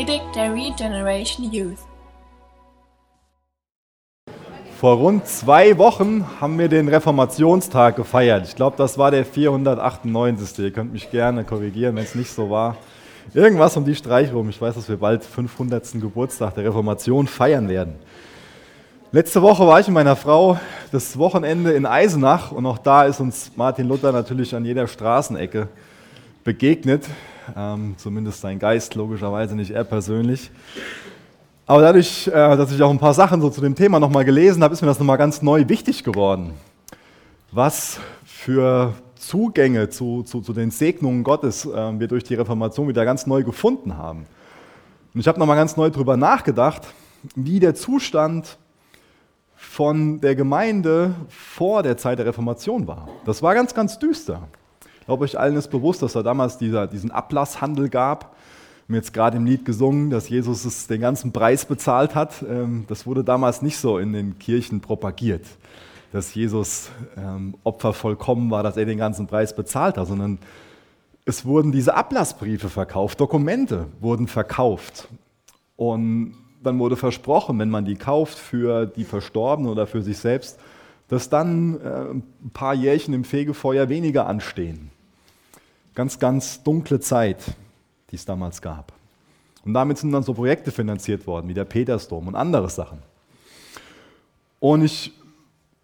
Predigt der Regeneration Youth. Vor rund zwei Wochen haben wir den Reformationstag gefeiert. Ich glaube, das war der 498. Ihr könnt mich gerne korrigieren, wenn es nicht so war. Irgendwas um die Streich rum. Ich weiß, dass wir bald 500. Geburtstag der Reformation feiern werden. Letzte Woche war ich mit meiner Frau das Wochenende in Eisenach und auch da ist uns Martin Luther natürlich an jeder Straßenecke begegnet. Ähm, zumindest sein Geist, logischerweise nicht er persönlich. Aber dadurch, äh, dass ich auch ein paar Sachen so zu dem Thema nochmal gelesen habe, ist mir das nochmal ganz neu wichtig geworden. Was für Zugänge zu, zu, zu den Segnungen Gottes äh, wir durch die Reformation wieder ganz neu gefunden haben. Und ich habe nochmal ganz neu darüber nachgedacht, wie der Zustand von der Gemeinde vor der Zeit der Reformation war. Das war ganz, ganz düster. Ich glaube, euch allen ist bewusst, dass da damals dieser, diesen Ablasshandel gab. Wir haben jetzt gerade im Lied gesungen, dass Jesus den ganzen Preis bezahlt hat. Ähm, das wurde damals nicht so in den Kirchen propagiert, dass Jesus ähm, Opfer vollkommen war, dass er den ganzen Preis bezahlt hat, sondern es wurden diese Ablassbriefe verkauft, Dokumente wurden verkauft. Und dann wurde versprochen, wenn man die kauft für die Verstorbenen oder für sich selbst, dass dann äh, ein paar Jährchen im Fegefeuer weniger anstehen. Ganz, ganz dunkle Zeit, die es damals gab. Und damit sind dann so Projekte finanziert worden, wie der Petersdom und andere Sachen. Und ich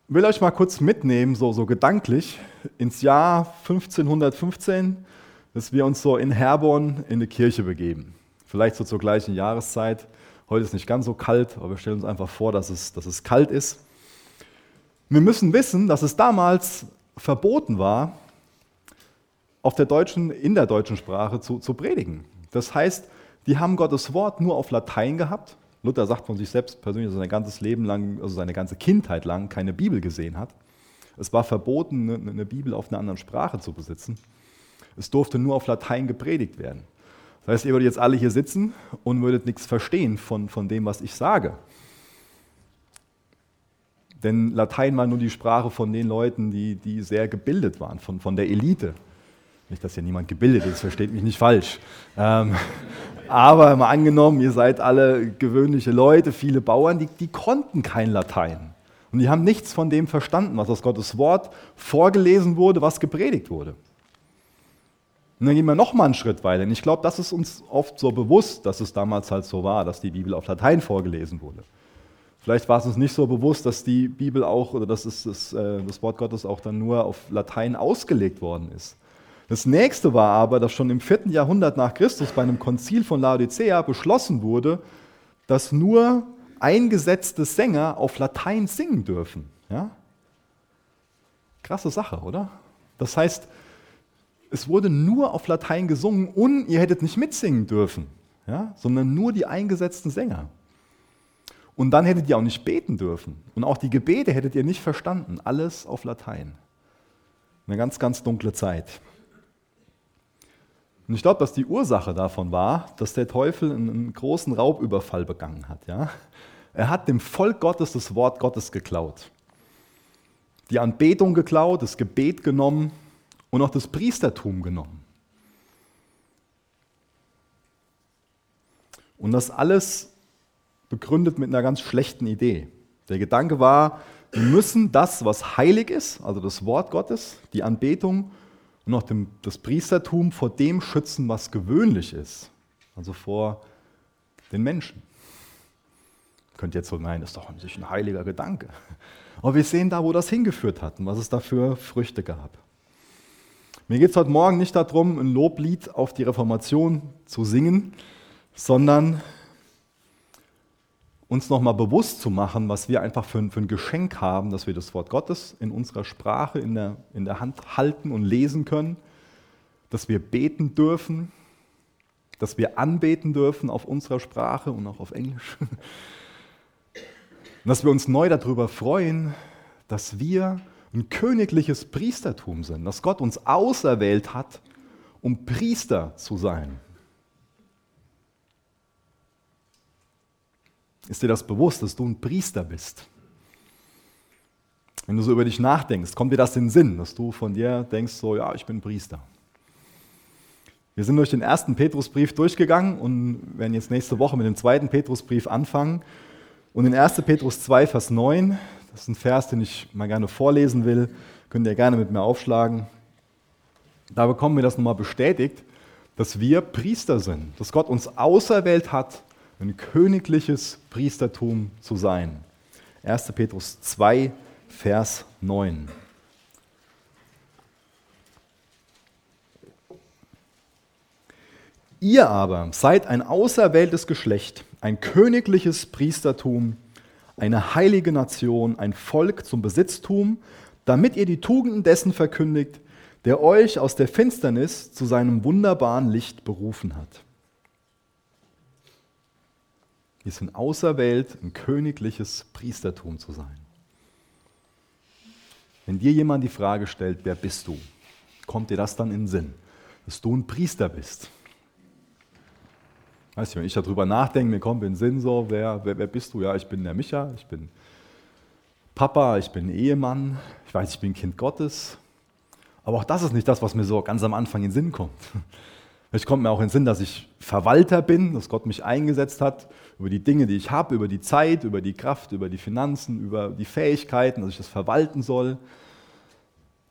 will euch mal kurz mitnehmen, so, so gedanklich, ins Jahr 1515, dass wir uns so in Herborn in eine Kirche begeben. Vielleicht so zur gleichen Jahreszeit. Heute ist nicht ganz so kalt, aber wir stellen uns einfach vor, dass es, dass es kalt ist. Wir müssen wissen, dass es damals verboten war, auf der deutschen, in der deutschen Sprache zu, zu predigen. Das heißt, die haben Gottes Wort nur auf Latein gehabt. Luther sagt von sich selbst persönlich, dass er sein ganzes Leben lang, also seine ganze Kindheit lang keine Bibel gesehen hat. Es war verboten, eine Bibel auf einer anderen Sprache zu besitzen. Es durfte nur auf Latein gepredigt werden. Das heißt, ihr würdet jetzt alle hier sitzen und würdet nichts verstehen von, von dem, was ich sage. Denn Latein war nur die Sprache von den Leuten, die, die sehr gebildet waren, von, von der Elite. Nicht, dass hier niemand gebildet ist, versteht mich nicht falsch. Ähm, aber mal angenommen, ihr seid alle gewöhnliche Leute, viele Bauern, die, die konnten kein Latein. Und die haben nichts von dem verstanden, was aus Gottes Wort vorgelesen wurde, was gepredigt wurde. Und dann gehen wir noch mal einen Schritt weiter. Und ich glaube, das ist uns oft so bewusst, dass es damals halt so war, dass die Bibel auf Latein vorgelesen wurde. Vielleicht war es uns nicht so bewusst, dass die Bibel auch oder dass es das, äh, das Wort Gottes auch dann nur auf Latein ausgelegt worden ist. Das nächste war aber, dass schon im vierten Jahrhundert nach Christus bei einem Konzil von Laodicea beschlossen wurde, dass nur eingesetzte Sänger auf Latein singen dürfen. Ja? Krasse Sache, oder? Das heißt, es wurde nur auf Latein gesungen und ihr hättet nicht mitsingen dürfen, ja, sondern nur die eingesetzten Sänger. Und dann hättet ihr auch nicht beten dürfen. Und auch die Gebete hättet ihr nicht verstanden. Alles auf Latein. Eine ganz, ganz dunkle Zeit. Und ich glaube, dass die Ursache davon war, dass der Teufel einen großen Raubüberfall begangen hat. Ja? Er hat dem Volk Gottes das Wort Gottes geklaut. Die Anbetung geklaut, das Gebet genommen und auch das Priestertum genommen. Und das alles begründet mit einer ganz schlechten Idee. Der Gedanke war, wir müssen das, was heilig ist, also das Wort Gottes, die Anbetung und auch dem, das Priestertum vor dem schützen, was gewöhnlich ist, also vor den Menschen. Ihr könnt jetzt so meinen, das ist doch an sich ein heiliger Gedanke. Aber wir sehen da, wo das hingeführt hat und was es da für Früchte gab. Mir geht es heute Morgen nicht darum, ein Loblied auf die Reformation zu singen, sondern uns nochmal bewusst zu machen, was wir einfach für ein, für ein, Geschenk haben, dass wir das Wort Gottes in unserer Sprache in der, in der Hand halten und lesen können, dass wir beten dürfen, dass wir anbeten dürfen auf unserer Sprache und auch auf Englisch. Und dass wir uns neu darüber freuen, dass wir ein königliches Priestertum sind, dass Gott uns auserwählt hat, um Priester zu sein. Ist dir das bewusst, dass du ein Priester bist? Wenn du so über dich nachdenkst, kommt dir das in den Sinn, dass du von dir denkst, so, ja, ich bin Priester. Wir sind durch den ersten Petrusbrief durchgegangen und werden jetzt nächste Woche mit dem zweiten Petrusbrief anfangen. Und in 1. Petrus 2, Vers 9, das ist ein Vers, den ich mal gerne vorlesen will, könnt ihr gerne mit mir aufschlagen. Da bekommen wir das nochmal bestätigt, dass wir Priester sind, dass Gott uns auserwählt hat, ein königliches Priestertum zu sein. 1. Petrus 2, Vers 9. Ihr aber seid ein auserwähltes Geschlecht, ein königliches Priestertum, eine heilige Nation, ein Volk zum Besitztum, damit ihr die Tugenden dessen verkündigt, der euch aus der Finsternis zu seinem wunderbaren Licht berufen hat. Wir sind auserwählt, ein königliches Priestertum zu sein. Wenn dir jemand die Frage stellt, wer bist du, kommt dir das dann in den Sinn, dass du ein Priester bist. Weißt du, wenn ich darüber nachdenke, mir kommt in den Sinn so, wer, wer, wer bist du? Ja, ich bin der Micha, ich bin Papa, ich bin Ehemann, ich weiß, ich bin Kind Gottes. Aber auch das ist nicht das, was mir so ganz am Anfang in den Sinn kommt. Vielleicht kommt mir auch in den Sinn, dass ich Verwalter bin, dass Gott mich eingesetzt hat über die Dinge, die ich habe, über die Zeit, über die Kraft, über die Finanzen, über die Fähigkeiten, dass ich das verwalten soll.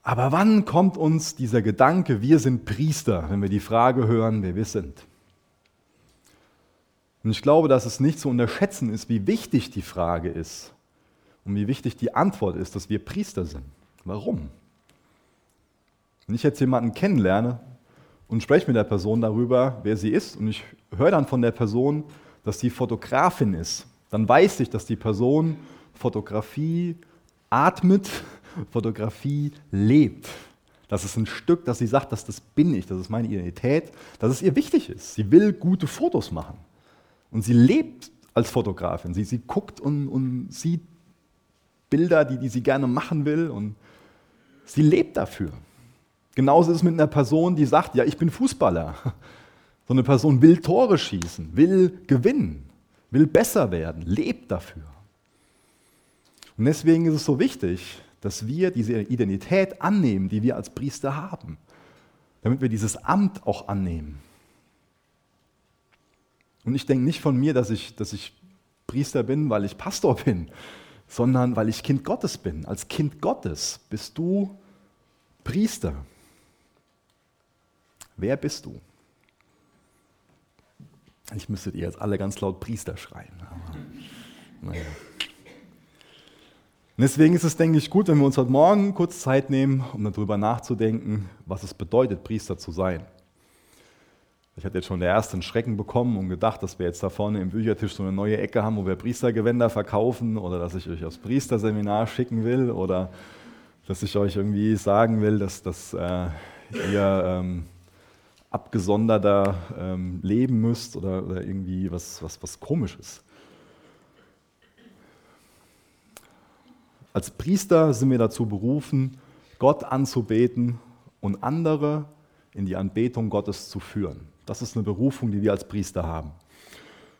Aber wann kommt uns dieser Gedanke, wir sind Priester, wenn wir die Frage hören, wer wir sind? Und ich glaube, dass es nicht zu unterschätzen ist, wie wichtig die Frage ist und wie wichtig die Antwort ist, dass wir Priester sind. Warum? Wenn ich jetzt jemanden kennenlerne und spreche mit der Person darüber, wer sie ist, und ich höre dann von der Person, dass sie Fotografin ist, dann weiß ich, dass die Person Fotografie atmet, Fotografie lebt. Das ist ein Stück, dass sie sagt, dass das bin ich, das ist meine Identität, dass es ihr wichtig ist. Sie will gute Fotos machen. Und sie lebt als Fotografin. Sie, sie guckt und, und sieht Bilder, die, die sie gerne machen will und sie lebt dafür. Genauso ist es mit einer Person, die sagt, ja, ich bin Fußballer. So eine Person will Tore schießen, will gewinnen, will besser werden, lebt dafür. Und deswegen ist es so wichtig, dass wir diese Identität annehmen, die wir als Priester haben, damit wir dieses Amt auch annehmen. Und ich denke nicht von mir, dass ich, dass ich Priester bin, weil ich Pastor bin, sondern weil ich Kind Gottes bin. Als Kind Gottes bist du Priester. Wer bist du? Ich müsstet ihr jetzt alle ganz laut Priester schreien. Aber, naja. Deswegen ist es, denke ich, gut, wenn wir uns heute Morgen kurz Zeit nehmen, um darüber nachzudenken, was es bedeutet, Priester zu sein. Ich hatte jetzt schon der ersten Schrecken bekommen und gedacht, dass wir jetzt da vorne im Büchertisch so eine neue Ecke haben, wo wir Priestergewänder verkaufen oder dass ich euch aufs Priesterseminar schicken will oder dass ich euch irgendwie sagen will, dass, dass äh, ihr ähm, abgesonderter ähm, leben müsst oder, oder irgendwie was, was, was Komisches. Als Priester sind wir dazu berufen, Gott anzubeten und andere in die Anbetung Gottes zu führen. Das ist eine Berufung, die wir als Priester haben.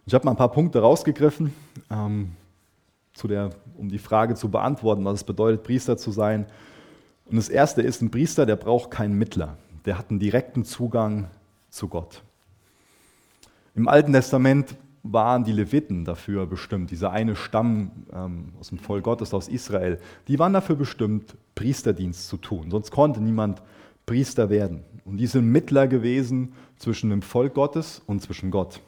Ich habe mal ein paar Punkte rausgegriffen, ähm, zu der, um die Frage zu beantworten, was es bedeutet, Priester zu sein. Und das erste ist, ein Priester, der braucht keinen Mittler. Der hat einen direkten Zugang zu Gott. Im Alten Testament waren die Leviten dafür bestimmt, dieser eine Stamm ähm, aus dem Volk Gottes, aus Israel, die waren dafür bestimmt, Priesterdienst zu tun. Sonst konnte niemand Priester werden. Und die sind Mittler gewesen zwischen dem Volk Gottes und zwischen Gott.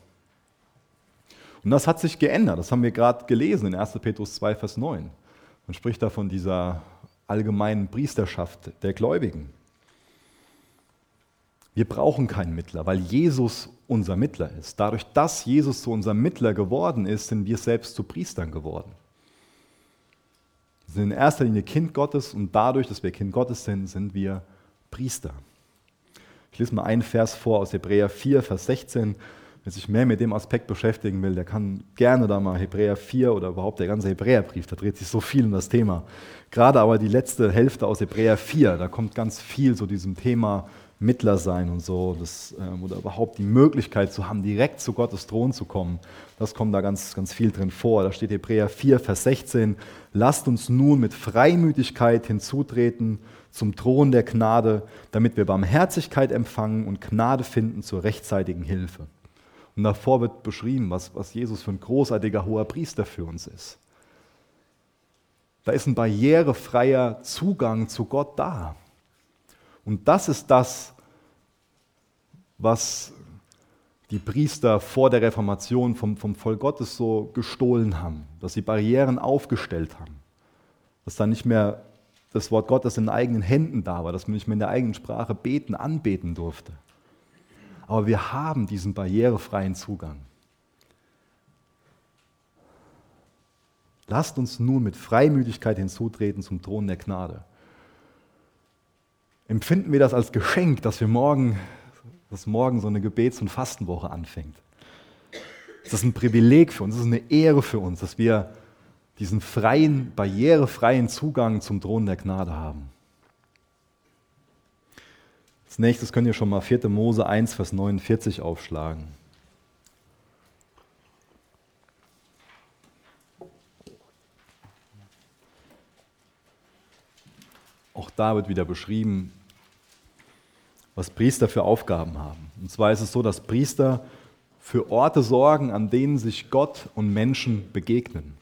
Und das hat sich geändert. Das haben wir gerade gelesen in 1. Petrus 2, Vers 9. Man spricht da von dieser allgemeinen Priesterschaft der Gläubigen. Wir brauchen keinen Mittler, weil Jesus unser Mittler ist. Dadurch, dass Jesus zu unserem Mittler geworden ist, sind wir selbst zu Priestern geworden. Wir sind in erster Linie Kind Gottes und dadurch, dass wir Kind Gottes sind, sind wir Priester. Ich lese mal einen Vers vor aus Hebräer 4, Vers 16. Wer sich mehr mit dem Aspekt beschäftigen will, der kann gerne da mal Hebräer 4 oder überhaupt der ganze Hebräerbrief, da dreht sich so viel um das Thema. Gerade aber die letzte Hälfte aus Hebräer 4, da kommt ganz viel zu diesem Thema Mittler sein und so, das, ähm, oder überhaupt die Möglichkeit zu haben, direkt zu Gottes Thron zu kommen. Das kommt da ganz, ganz viel drin vor. Da steht Hebräer 4, Vers 16, lasst uns nun mit Freimütigkeit hinzutreten zum Thron der Gnade, damit wir Barmherzigkeit empfangen und Gnade finden zur rechtzeitigen Hilfe. Und davor wird beschrieben, was, was Jesus für ein großartiger hoher Priester für uns ist. Da ist ein barrierefreier Zugang zu Gott da. Und das ist das, was die Priester vor der Reformation vom, vom Volk Gottes so gestohlen haben, dass sie Barrieren aufgestellt haben, dass da nicht mehr das Wort Gottes in eigenen Händen da war, dass man nicht mehr in der eigenen Sprache beten, anbeten durfte. Aber wir haben diesen barrierefreien Zugang. Lasst uns nun mit Freimütigkeit hinzutreten zum Thron der Gnade empfinden wir das als Geschenk, dass wir morgen, dass morgen so eine Gebets- und Fastenwoche anfängt. Das ist ein Privileg für uns, das ist eine Ehre für uns, dass wir diesen freien, barrierefreien Zugang zum Thron der Gnade haben. Als nächstes könnt ihr schon mal 4. Mose 1, Vers 49 aufschlagen. Auch da wird wieder beschrieben, was Priester für Aufgaben haben. Und zwar ist es so, dass Priester für Orte sorgen, an denen sich Gott und Menschen begegnen.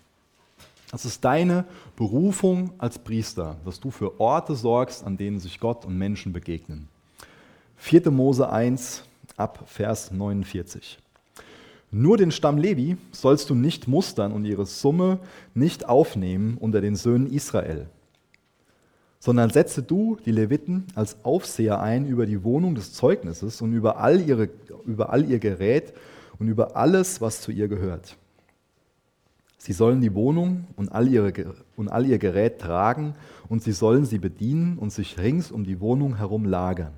Das ist deine Berufung als Priester, dass du für Orte sorgst, an denen sich Gott und Menschen begegnen. 4. Mose 1 ab Vers 49. Nur den Stamm Levi sollst du nicht mustern und ihre Summe nicht aufnehmen unter den Söhnen Israel sondern setze du die Leviten als Aufseher ein über die Wohnung des Zeugnisses und über all, ihre, über all ihr Gerät und über alles, was zu ihr gehört. Sie sollen die Wohnung und all, ihre, und all ihr Gerät tragen und sie sollen sie bedienen und sich rings um die Wohnung herum lagern.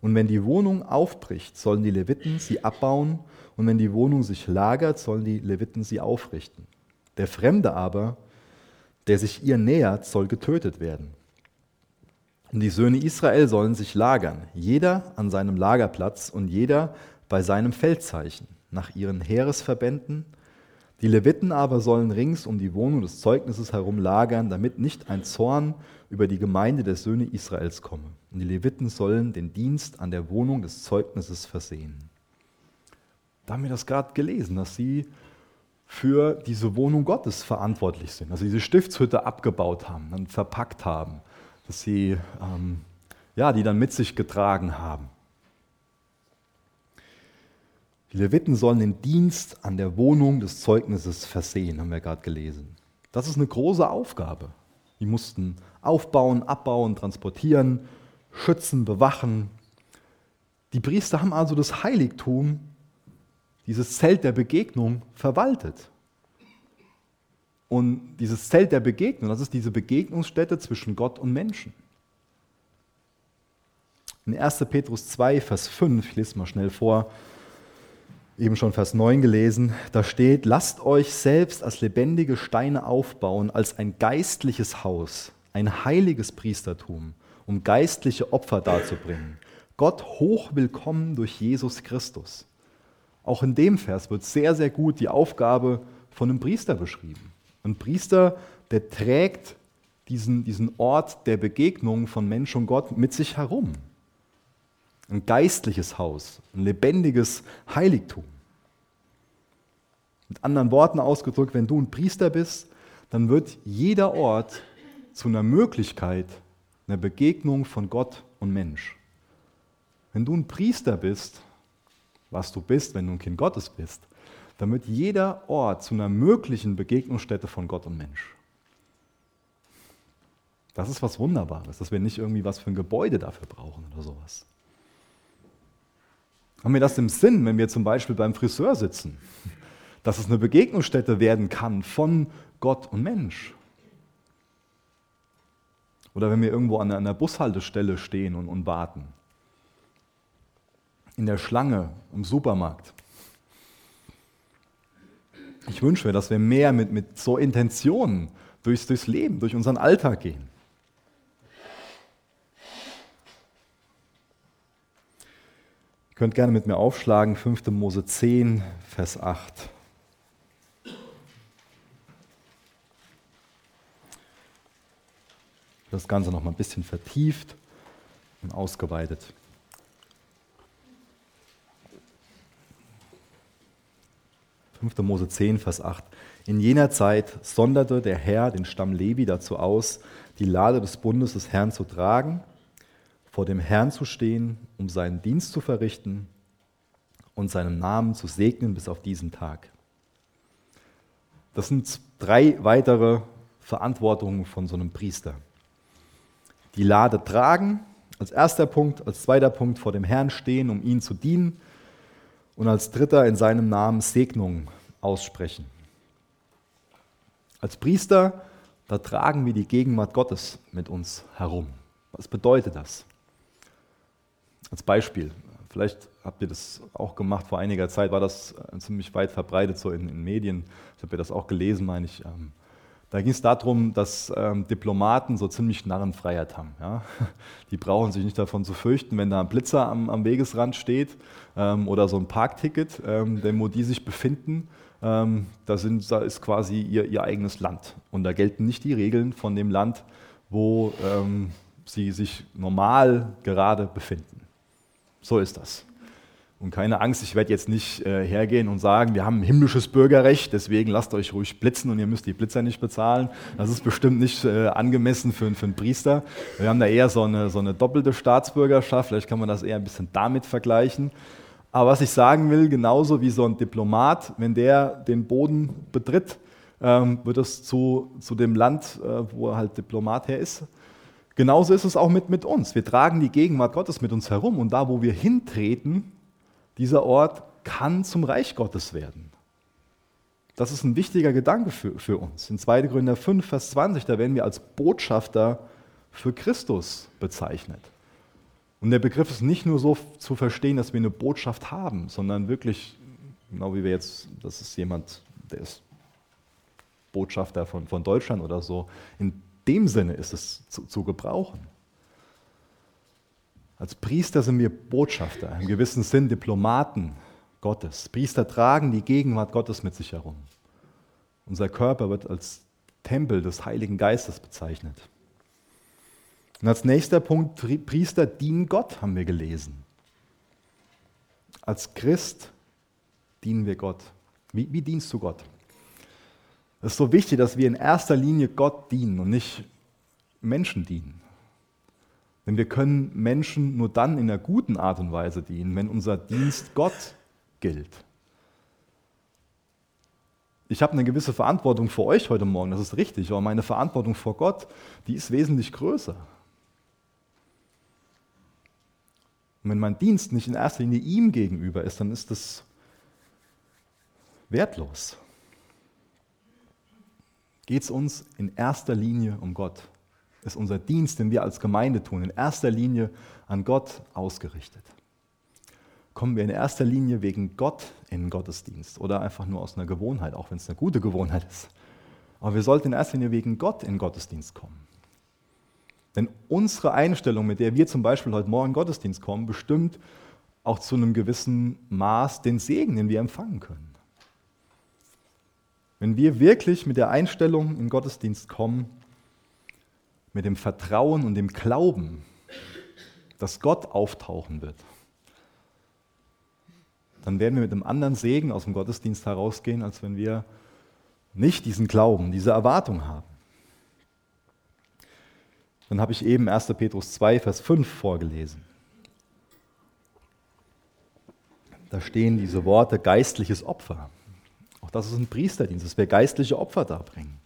Und wenn die Wohnung aufbricht, sollen die Leviten sie abbauen und wenn die Wohnung sich lagert, sollen die Leviten sie aufrichten. Der Fremde aber, der sich ihr nähert, soll getötet werden. Und die Söhne Israel sollen sich lagern, jeder an seinem Lagerplatz und jeder bei seinem Feldzeichen, nach ihren Heeresverbänden. Die Leviten aber sollen rings um die Wohnung des Zeugnisses herum lagern, damit nicht ein Zorn über die Gemeinde der Söhne Israels komme. Und die Leviten sollen den Dienst an der Wohnung des Zeugnisses versehen. Da haben wir das gerade gelesen, dass sie für diese Wohnung Gottes verantwortlich sind, dass sie diese Stiftshütte abgebaut haben, dann verpackt haben, dass sie ähm, ja, die dann mit sich getragen haben. Die Leviten sollen den Dienst an der Wohnung des Zeugnisses versehen, haben wir gerade gelesen. Das ist eine große Aufgabe. Die mussten aufbauen, abbauen, transportieren, schützen, bewachen. Die Priester haben also das Heiligtum dieses Zelt der Begegnung verwaltet. Und dieses Zelt der Begegnung, das ist diese Begegnungsstätte zwischen Gott und Menschen. In 1. Petrus 2, Vers 5, ich lese mal schnell vor, eben schon Vers 9 gelesen, da steht, lasst euch selbst als lebendige Steine aufbauen, als ein geistliches Haus, ein heiliges Priestertum, um geistliche Opfer darzubringen. Gott hoch willkommen durch Jesus Christus. Auch in dem Vers wird sehr, sehr gut die Aufgabe von einem Priester beschrieben. Ein Priester, der trägt diesen, diesen Ort der Begegnung von Mensch und Gott mit sich herum. Ein geistliches Haus, ein lebendiges Heiligtum. Mit anderen Worten ausgedrückt, wenn du ein Priester bist, dann wird jeder Ort zu einer Möglichkeit einer Begegnung von Gott und Mensch. Wenn du ein Priester bist, was du bist, wenn du ein Kind Gottes bist, wird jeder Ort zu einer möglichen Begegnungsstätte von Gott und Mensch. Das ist was Wunderbares, dass wir nicht irgendwie was für ein Gebäude dafür brauchen oder sowas. Haben wir das im Sinn, wenn wir zum Beispiel beim Friseur sitzen, dass es eine Begegnungsstätte werden kann von Gott und Mensch? Oder wenn wir irgendwo an einer Bushaltestelle stehen und, und warten in der Schlange im Supermarkt. Ich wünsche mir, dass wir mehr mit, mit so Intentionen durchs, durchs Leben, durch unseren Alltag gehen. Ihr könnt gerne mit mir aufschlagen, 5. Mose 10, Vers 8. Das Ganze noch mal ein bisschen vertieft und ausgeweitet. Fünfte Mose 10, Vers 8. In jener Zeit sonderte der Herr den Stamm Levi dazu aus, die Lade des Bundes des Herrn zu tragen, vor dem Herrn zu stehen, um seinen Dienst zu verrichten und seinen Namen zu segnen bis auf diesen Tag. Das sind drei weitere Verantwortungen von so einem Priester. Die Lade tragen als erster Punkt, als zweiter Punkt vor dem Herrn stehen, um ihn zu dienen und als dritter in seinem Namen Segnungen aussprechen. Als Priester, da tragen wir die Gegenwart Gottes mit uns herum. Was bedeutet das? Als Beispiel, vielleicht habt ihr das auch gemacht, vor einiger Zeit war das äh, ziemlich weit verbreitet so in, in Medien. Ich habe ja das auch gelesen, meine ich. Ähm, da ging es darum, dass ähm, Diplomaten so ziemlich Narrenfreiheit haben. Ja? Die brauchen sich nicht davon zu fürchten, wenn da ein Blitzer am, am Wegesrand steht ähm, oder so ein Parkticket, ähm, denn wo die sich befinden, ähm, da, sind, da ist quasi ihr, ihr eigenes Land. Und da gelten nicht die Regeln von dem Land, wo ähm, sie sich normal gerade befinden. So ist das. Und keine Angst, ich werde jetzt nicht äh, hergehen und sagen, wir haben ein himmlisches Bürgerrecht, deswegen lasst euch ruhig blitzen und ihr müsst die Blitzer nicht bezahlen. Das ist bestimmt nicht äh, angemessen für, für einen Priester. Wir haben da eher so eine, so eine doppelte Staatsbürgerschaft, vielleicht kann man das eher ein bisschen damit vergleichen. Aber was ich sagen will, genauso wie so ein Diplomat, wenn der den Boden betritt, ähm, wird es zu, zu dem Land, äh, wo er halt Diplomat her ist. Genauso ist es auch mit, mit uns. Wir tragen die Gegenwart Gottes mit uns herum und da, wo wir hintreten, dieser Ort kann zum Reich Gottes werden. Das ist ein wichtiger Gedanke für, für uns. In 2. Korinther 5, Vers 20, da werden wir als Botschafter für Christus bezeichnet. Und der Begriff ist nicht nur so zu verstehen, dass wir eine Botschaft haben, sondern wirklich, genau wie wir jetzt, das ist jemand, der ist Botschafter von, von Deutschland oder so. In dem Sinne ist es zu, zu gebrauchen. Als Priester sind wir Botschafter, im gewissen Sinn Diplomaten Gottes. Priester tragen die Gegenwart Gottes mit sich herum. Unser Körper wird als Tempel des Heiligen Geistes bezeichnet. Und als nächster Punkt, Priester dienen Gott, haben wir gelesen. Als Christ dienen wir Gott. Wie, wie dienst du Gott? Es ist so wichtig, dass wir in erster Linie Gott dienen und nicht Menschen dienen. Denn wir können Menschen nur dann in einer guten Art und Weise dienen, wenn unser Dienst Gott gilt. Ich habe eine gewisse Verantwortung vor euch heute Morgen, das ist richtig, aber meine Verantwortung vor Gott, die ist wesentlich größer. Und wenn mein Dienst nicht in erster Linie ihm gegenüber ist, dann ist das wertlos. Geht es uns in erster Linie um Gott? Ist unser Dienst, den wir als Gemeinde tun, in erster Linie an Gott ausgerichtet? Kommen wir in erster Linie wegen Gott in den Gottesdienst oder einfach nur aus einer Gewohnheit, auch wenn es eine gute Gewohnheit ist? Aber wir sollten in erster Linie wegen Gott in den Gottesdienst kommen. Denn unsere Einstellung, mit der wir zum Beispiel heute Morgen in den Gottesdienst kommen, bestimmt auch zu einem gewissen Maß den Segen, den wir empfangen können. Wenn wir wirklich mit der Einstellung in den Gottesdienst kommen, mit dem Vertrauen und dem Glauben, dass Gott auftauchen wird, dann werden wir mit einem anderen Segen aus dem Gottesdienst herausgehen, als wenn wir nicht diesen Glauben, diese Erwartung haben. Dann habe ich eben 1. Petrus 2, Vers 5 vorgelesen. Da stehen diese Worte geistliches Opfer. Auch das ist ein Priesterdienst, dass wir geistliche Opfer darbringen.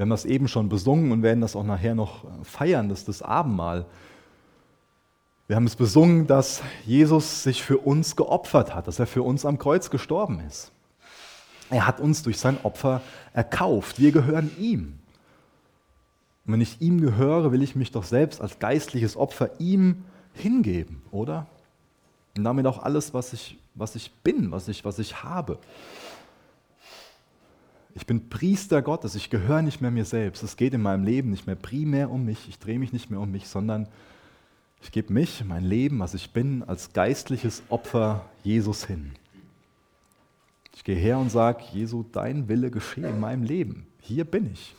Wir haben das eben schon besungen und werden das auch nachher noch feiern, das ist das Abendmahl. Wir haben es besungen, dass Jesus sich für uns geopfert hat, dass er für uns am Kreuz gestorben ist. Er hat uns durch sein Opfer erkauft. Wir gehören ihm. Und wenn ich ihm gehöre, will ich mich doch selbst als geistliches Opfer ihm hingeben, oder? Und damit auch alles, was ich, was ich bin, was ich, was ich habe. Ich bin Priester Gottes, ich gehöre nicht mehr mir selbst. Es geht in meinem Leben nicht mehr primär um mich, ich drehe mich nicht mehr um mich, sondern Ich gebe mich, mein Leben, was ich bin, als geistliches Opfer Jesus hin. Ich gehe her und sage, Jesu, dein Wille geschehe in meinem Leben. Hier bin ich.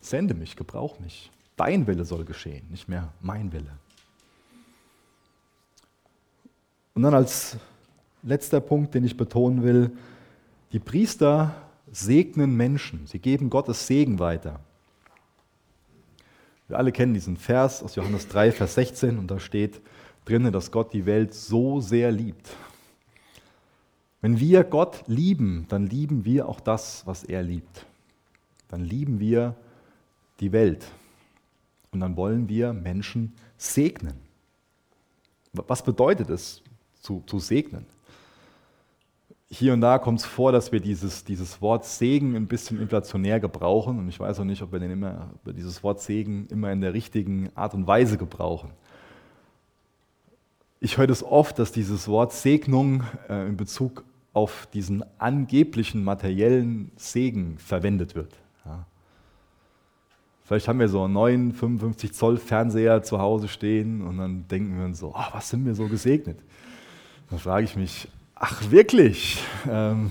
Sende mich, gebrauch mich. Dein Wille soll geschehen, nicht mehr mein Wille. Und dann als letzter Punkt, den ich betonen will, die Priester segnen Menschen, sie geben Gottes Segen weiter. Wir alle kennen diesen Vers aus Johannes 3, Vers 16 und da steht drinnen, dass Gott die Welt so sehr liebt. Wenn wir Gott lieben, dann lieben wir auch das, was er liebt. Dann lieben wir die Welt und dann wollen wir Menschen segnen. Was bedeutet es, zu, zu segnen? Hier und da kommt es vor, dass wir dieses, dieses Wort Segen ein bisschen inflationär gebrauchen. Und ich weiß auch nicht, ob wir, den immer, wir dieses Wort Segen immer in der richtigen Art und Weise gebrauchen. Ich höre es das oft, dass dieses Wort Segnung äh, in Bezug auf diesen angeblichen materiellen Segen verwendet wird. Ja. Vielleicht haben wir so einen neuen 55 Zoll Fernseher zu Hause stehen und dann denken wir uns so, oh, was sind wir so gesegnet? Dann frage ich mich, Ach wirklich? Ähm,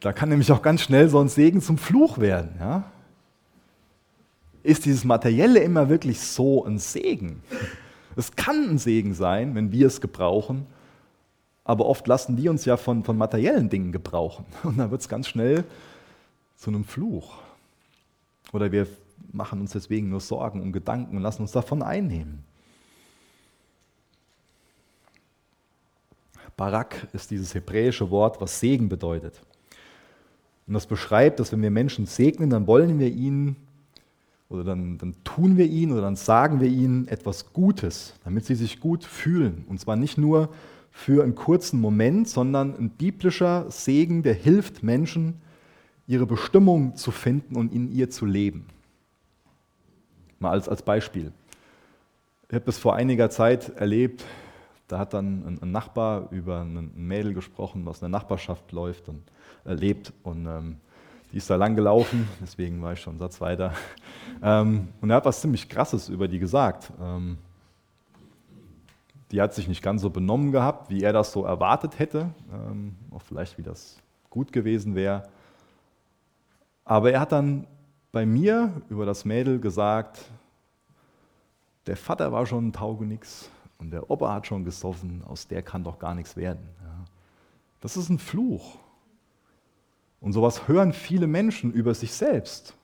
da kann nämlich auch ganz schnell so ein Segen zum Fluch werden. Ja? Ist dieses Materielle immer wirklich so ein Segen? Es kann ein Segen sein, wenn wir es gebrauchen, aber oft lassen die uns ja von, von materiellen Dingen gebrauchen. Und dann wird es ganz schnell zu einem Fluch. Oder wir machen uns deswegen nur Sorgen und Gedanken und lassen uns davon einnehmen. Barak ist dieses hebräische Wort, was Segen bedeutet. Und das beschreibt, dass wenn wir Menschen segnen, dann wollen wir ihnen oder dann, dann tun wir ihnen oder dann sagen wir ihnen etwas Gutes, damit sie sich gut fühlen. Und zwar nicht nur für einen kurzen Moment, sondern ein biblischer Segen, der hilft Menschen, ihre Bestimmung zu finden und in ihr zu leben. Mal als, als Beispiel. Ich habe es vor einiger Zeit erlebt, da hat dann ein, Nachbar über ein Mädel gesprochen, was in der Nachbarschaft läuft und äh, lebt. Und ähm, die ist da lang gelaufen, deswegen war ich schon einen Satz weiter. Ähm, und er hat was ziemlich Krasses über die gesagt. Ähm, die hat sich nicht ganz so benommen gehabt, wie er das so erwartet hätte. Ähm, auch vielleicht, wie das gut gewesen wäre. Aber er hat dann bei mir über das Mädel gesagt, der Vater war schon ein Taugenix, und der Opa hat schon gesoffen, aus der kann doch gar nichts werden. Ja. Das ist ein Fluch. Und sowas hören viele Menschen über sich selbst.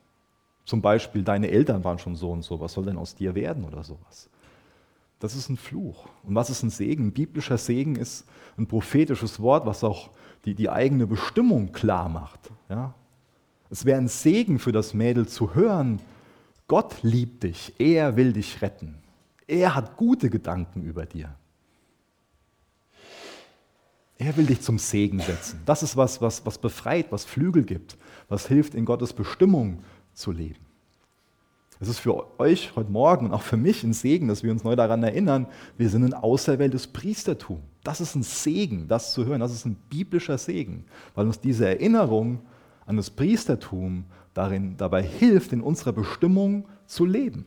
Zum Beispiel, deine Eltern waren schon so und so, was soll denn aus dir werden oder sowas. Das ist ein Fluch. Und was ist ein Segen? Ein biblischer Segen ist ein prophetisches Wort, was auch die, die eigene Bestimmung klar macht. Ja? Es wäre ein Segen für das Mädel zu hören, Gott liebt dich, er will dich retten. Er hat gute Gedanken über dir. Er will dich zum Segen setzen. Das ist was, was, was befreit, was Flügel gibt, was hilft, in Gottes Bestimmung zu leben. Es ist für euch heute Morgen und auch für mich ein Segen, dass wir uns neu daran erinnern, wir sind ein auserwähltes Priestertum. Das ist ein Segen, das zu hören. Das ist ein biblischer Segen, weil uns diese Erinnerung an das Priestertum darin, dabei hilft, in unserer Bestimmung zu leben.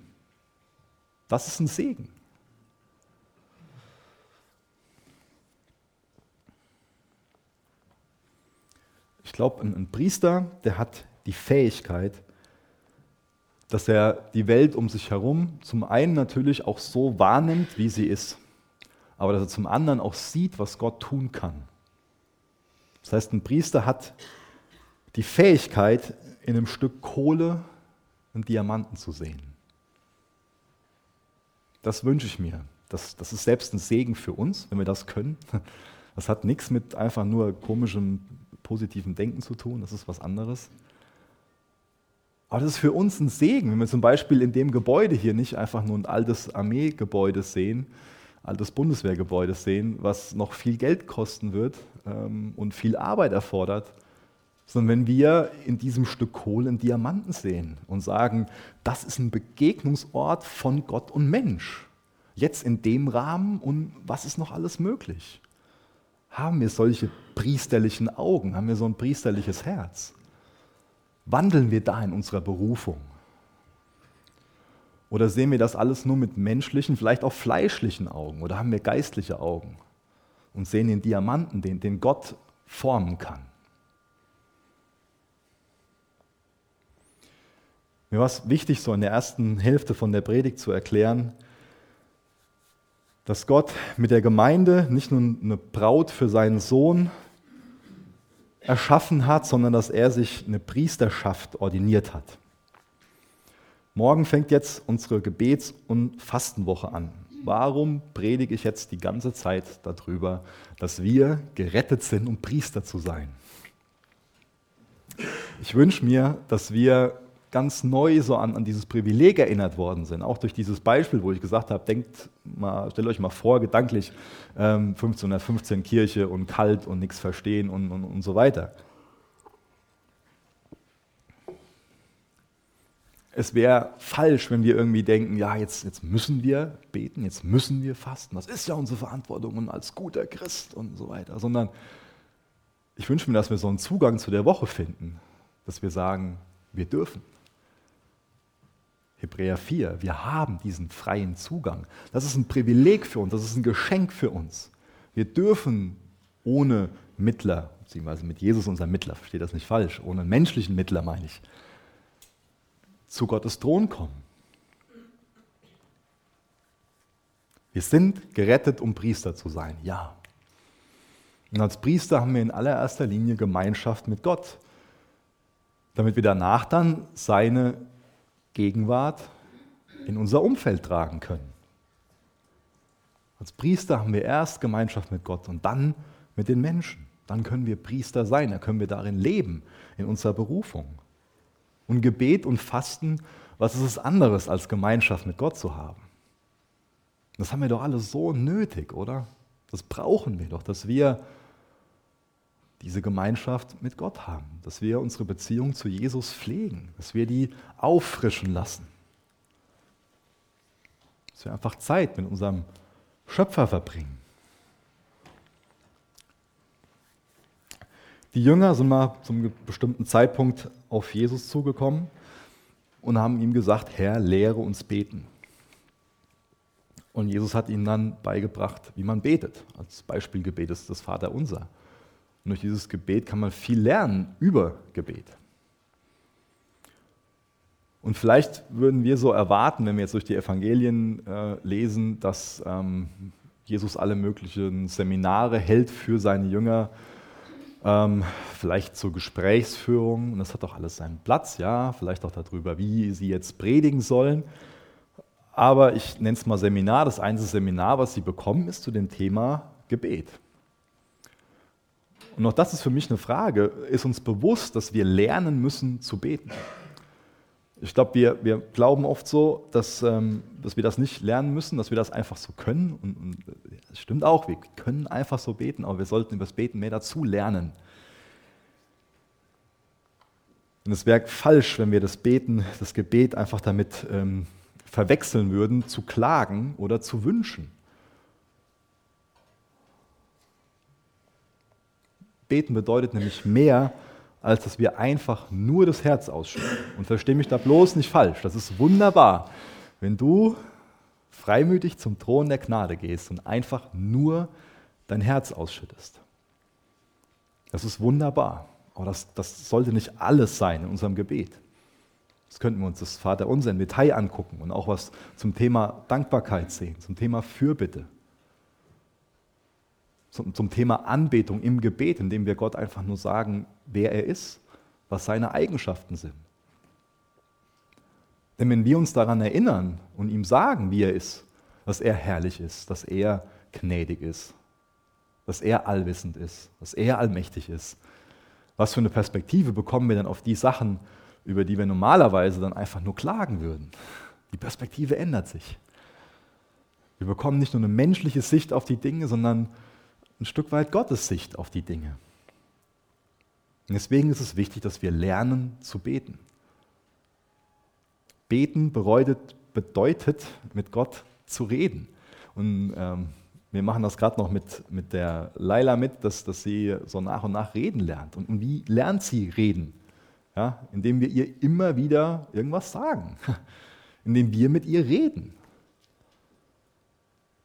Das ist ein Segen. Ich glaube, ein, ein, Priester, der hat die Fähigkeit, dass er die Welt um sich herum zum einen natürlich auch so wahrnimmt, wie sie ist, aber dass er zum anderen auch sieht, was Gott tun kann. Das heißt, ein Priester hat die Fähigkeit, in einem Stück Kohle einen Diamanten zu sehen. Das wünsche ich mir. Das, das ist selbst ein Segen für uns, wenn wir das können. Das hat nichts mit einfach nur komischem, positiven Denken zu tun, das ist was anderes. Aber das ist für uns ein Segen, wenn wir zum Beispiel in dem Gebäude hier nicht einfach nur ein altes Armeegebäude sehen, altes Bundeswehrgebäude sehen, was noch viel Geld kosten wird ähm, und viel Arbeit erfordert, sondern wenn wir in diesem Stück Kohle einen Diamanten sehen und sagen, das ist ein Begegnungsort von Gott und Mensch, jetzt in dem Rahmen und was ist noch alles möglich? Haben wir solche priesterlichen Augen? Haben wir so ein priesterliches Herz? Wandeln wir da in unserer Berufung? Oder sehen wir das alles nur mit menschlichen, vielleicht auch fleischlichen Augen? Oder haben wir geistliche Augen und sehen den Diamanten, den, den Gott formen kann? Mir war es wichtig, so in der ersten Hälfte von der Predigt zu erklären, dass Gott mit der Gemeinde nicht nur eine Braut für seinen Sohn erschaffen hat, sondern dass er sich eine Priesterschaft ordiniert hat. Morgen fängt jetzt unsere Gebets- und Fastenwoche an. Warum predige ich jetzt die ganze Zeit darüber, dass wir gerettet sind, um Priester zu sein? Ich wünsche mir, dass wir ganz neu so an, an dieses Privileg erinnert worden sind. Auch durch dieses Beispiel, wo ich gesagt habe, denkt mal, stellt euch mal vor, gedanklich ähm, 1515 Kirche und kalt und nichts verstehen und, und, und so weiter. Es wäre falsch, wenn wir irgendwie denken, ja, jetzt, jetzt müssen wir beten, jetzt müssen wir fasten. Das ist ja unsere Verantwortung und als guter Christ und so weiter. Sondern ich wünsche mir, dass wir so einen Zugang zu der Woche finden, dass wir sagen, wir dürfen. Hebräer 4, wir haben diesen freien Zugang. Das ist ein Privileg für uns, das ist ein Geschenk für uns. Wir dürfen ohne Mittler, beziehungsweise mit Jesus unser Mittler, versteht das nicht falsch, ohne menschlichen Mittler meine ich, zu Gottes Thron kommen. Wir sind gerettet, um Priester zu sein, ja. Und als Priester haben wir in allererster Linie Gemeinschaft mit Gott, damit wir danach dann seine Gegenwart in unser Umfeld tragen können. Als Priester haben wir erst Gemeinschaft mit Gott und dann mit den Menschen. Dann können wir Priester sein, dann können wir darin leben, in unserer Berufung. Und Gebet und Fasten, was ist es anderes, als Gemeinschaft mit Gott zu haben? Das haben wir doch alle so nötig, oder? Das brauchen wir doch, dass wir diese Gemeinschaft mit Gott haben, dass wir unsere Beziehung zu Jesus pflegen, dass wir die auffrischen lassen. Dass wir einfach Zeit mit unserem Schöpfer verbringen. Die Jünger sind mal zum bestimmten Zeitpunkt auf Jesus zugekommen und haben ihm gesagt, Herr, lehre uns beten. Und Jesus hat ihnen dann beigebracht, wie man betet. Als Beispielgebet ist das Vaterunser. Und durch dieses Gebet kann man viel lernen über Gebet. Und vielleicht würden wir so erwarten, wenn wir jetzt durch die Evangelien äh, lesen, dass ähm, Jesus alle möglichen Seminare hält für seine Jünger, ähm, vielleicht zur Gesprächsführung. Und das hat doch alles seinen Platz, ja, vielleicht auch darüber, wie sie jetzt predigen sollen. Aber ich nenne es mal Seminar. Das einzige Seminar, was sie bekommen, ist zu dem Thema Gebet. Und auch das ist für mich eine Frage, ist uns bewusst, dass wir lernen müssen zu beten? Ich glaube, wir, wir glauben oft so, dass, ähm, dass wir das nicht lernen müssen, dass wir das einfach so können. Und, und das stimmt auch, wir können einfach so beten, aber wir sollten über das Beten mehr dazu lernen. Und es wäre falsch, wenn wir das Beten, das Gebet einfach damit ähm, verwechseln würden, zu klagen oder zu wünschen. Beten bedeutet nämlich mehr, als dass wir einfach nur das Herz ausschütten. Und verstehe mich da bloß nicht falsch. Das ist wunderbar, wenn du freimütig zum Thron der Gnade gehst und einfach nur dein Herz ausschüttest. Das ist wunderbar. Aber das, das sollte nicht alles sein in unserem Gebet. Das könnten wir uns das Vaterunser im Detail angucken und auch was zum Thema Dankbarkeit sehen, zum Thema Fürbitte zum, zum Thema Anbetung im Gebet, indem wir Gott einfach nur sagen, wer er ist, was seine Eigenschaften sind. Denn wenn wir uns daran erinnern und ihm sagen, wie er ist, dass er herrlich ist, dass er gnädig ist, dass er allwissend ist, dass er allmächtig ist, was für eine Perspektive bekommen wir dann auf die Sachen, über die wir normalerweise dann einfach nur klagen würden? Die Perspektive ändert sich. Wir bekommen nicht nur eine menschliche Sicht auf die Dinge, sondern ein Stück weit Gottes Sicht auf die Dinge. Und deswegen ist es wichtig, dass wir lernen zu beten. Beten bedeutet, bedeutet mit Gott zu reden. Und ähm, wir machen das gerade noch mit, mit der Laila mit, dass, dass sie so nach und nach reden lernt. Und, und wie lernt sie reden? Ja, indem wir ihr immer wieder irgendwas sagen. indem wir mit ihr reden.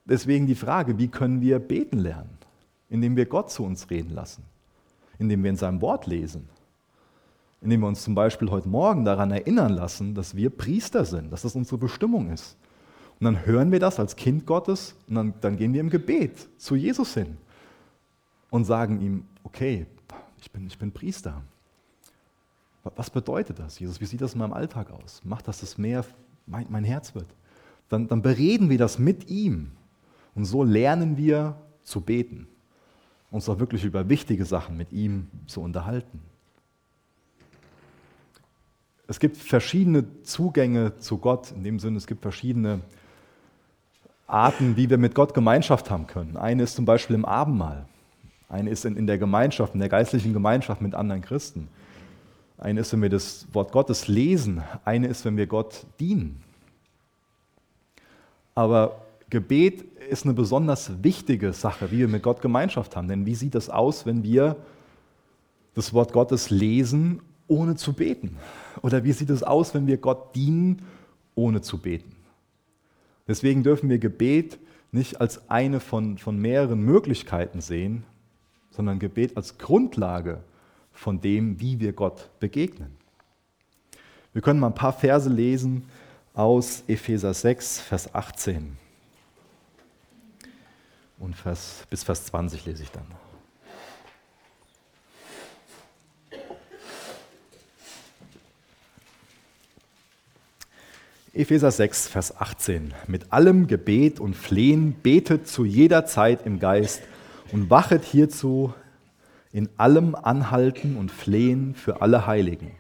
Deswegen die Frage, wie können wir beten lernen? Indem wir Gott zu uns reden lassen, indem wir in seinem Wort lesen, indem wir uns zum Beispiel heute Morgen daran erinnern lassen, dass wir Priester sind, dass das unsere Bestimmung ist. Und dann hören wir das als Kind Gottes und dann, dann gehen wir im Gebet zu Jesus hin und sagen ihm, okay, ich bin, ich bin Priester. Was bedeutet das, Jesus? Wie sieht das in meinem Alltag aus? Macht, dass das mehr mein, mein Herz wird. Dann, dann bereden wir das mit ihm. Und so lernen wir zu beten. Uns auch wirklich über wichtige Sachen mit ihm zu unterhalten. Es gibt verschiedene Zugänge zu Gott, in dem Sinne, es gibt verschiedene Arten, wie wir mit Gott Gemeinschaft haben können. Eine ist zum Beispiel im Abendmahl. Eine ist in, der Gemeinschaft, in der geistlichen Gemeinschaft mit anderen Christen. Eine ist, wenn wir das Wort Gottes lesen. Eine ist, wenn wir Gott dienen. Aber Gebet ist eine besonders wichtige Sache, wie wir mit Gott Gemeinschaft haben. Denn wie sieht es aus, wenn wir das Wort Gottes lesen, ohne zu beten? Oder wie sieht es aus, wenn wir Gott dienen, ohne zu beten? Deswegen dürfen wir Gebet nicht als eine von, von mehreren Möglichkeiten sehen, sondern Gebet als Grundlage von dem, wie wir Gott begegnen. Wir können mal ein paar Verse lesen aus Epheser 6, Vers 18. Und Vers, bis Vers 20 lese ich dann. Epheser 6, Vers 18. Mit allem Gebet und Flehen betet zu jeder Zeit im Geist und wachet hierzu in allem Anhalten und Flehen für alle Heiligen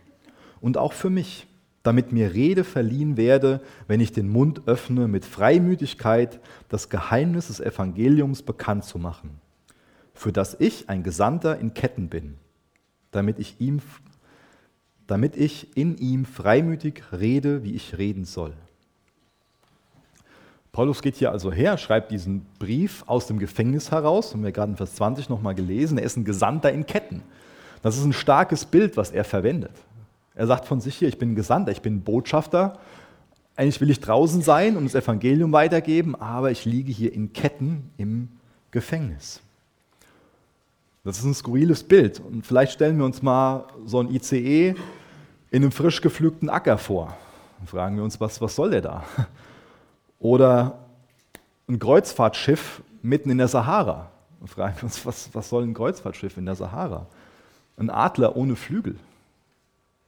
und auch für mich, damit mir Rede verliehen werde, wenn ich den Mund öffne, mit Freimütigkeit das Geheimnis des Evangeliums bekannt zu machen, für das ich ein Gesandter in Ketten bin, damit ich ihm damit ich in ihm freimütig rede, wie ich reden soll. Paulus geht hier also her, schreibt diesen Brief aus dem Gefängnis heraus, haben wir gerade in Vers 20 nochmal gelesen, er ist ein Gesandter in Ketten. Das ist ein starkes Bild, was er verwendet. Er sagt von sich hier, ich bin Gesandter, ich bin Botschafter, eigentlich will ich draußen sein und das Evangelium weitergeben, aber ich liege hier in Ketten im Gefängnis. Das ist ein skurriles Bild. Und vielleicht stellen wir uns mal so ein ICE in einem frisch gepflügten Acker vor. Dann fragen wir uns, was, was soll der da? Oder ein Kreuzfahrtschiff mitten in der Sahara. Dann fragen wir uns, was, was soll ein Kreuzfahrtschiff in der Sahara? Ein Adler ohne Flügel.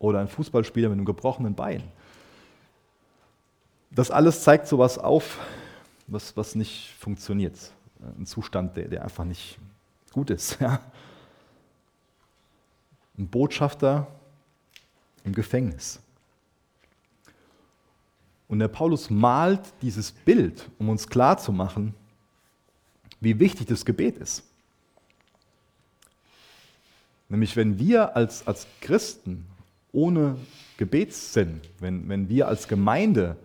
Oder ein Fußballspieler mit einem gebrochenen Bein. Das alles zeigt sowas auf, was, was nicht funktioniert. Ein Zustand, der, der einfach nicht gut ist. Ja. Ein Botschafter im Gefängnis. Und der Paulus malt dieses Bild, um uns klarzumachen, wie wichtig das Gebet ist. Nämlich wenn wir als, als Christen ohne Gebet sind, wenn, wenn wir als Gemeinde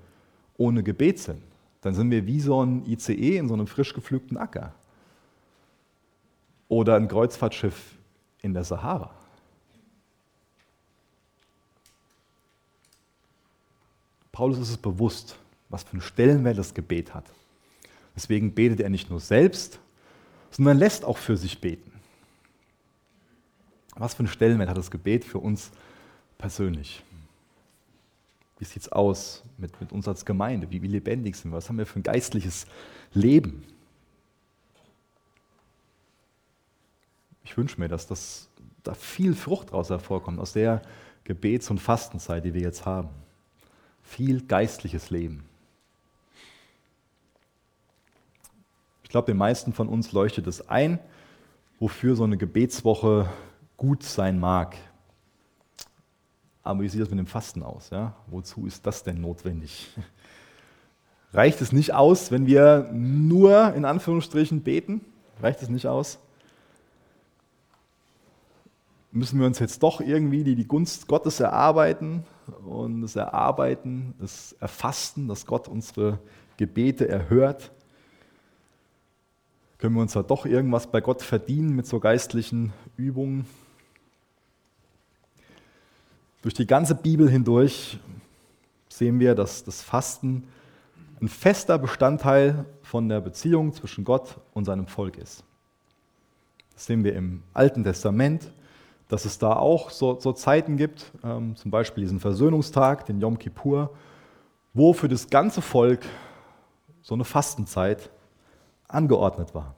ohne Gebet sind, dann sind wir wie so ein ICE in so einem frisch gepflügten Acker. Oder ein Kreuzfahrtschiff in der Sahara. Paulus ist es bewusst, was für einen Stellenwert das Gebet hat. Deswegen betet er nicht nur selbst, sondern lässt auch für sich beten. Was für einen Stellenwert hat das Gebet für uns persönlich? Wie sieht es aus mit, mit uns als Gemeinde? Wie, wie lebendig sind wir? Was haben wir für ein geistliches Leben? Ich wünsche mir, dass das, da viel Frucht daraus hervorkommt, aus der Gebets- und Fastenzeit, die wir jetzt haben viel geistliches Leben. Ich glaube, den meisten von uns leuchtet es ein, wofür so eine Gebetswoche gut sein mag. Aber wie sieht das mit dem Fasten aus? Ja? Wozu ist das denn notwendig? Reicht es nicht aus, wenn wir nur in Anführungsstrichen beten? Reicht es nicht aus? Müssen wir uns jetzt doch irgendwie die, die Gunst Gottes erarbeiten? und das Erarbeiten, das Erfassen, dass Gott unsere Gebete erhört. Können wir uns da doch irgendwas bei Gott verdienen mit so geistlichen Übungen? Durch die ganze Bibel hindurch sehen wir, dass das Fasten ein fester Bestandteil von der Beziehung zwischen Gott und seinem Volk ist. Das sehen wir im Alten Testament, dass es da auch so, so Zeiten gibt, ähm, zum Beispiel diesen Versöhnungstag, den Yom Kippur, wo für das ganze Volk so eine Fastenzeit angeordnet war.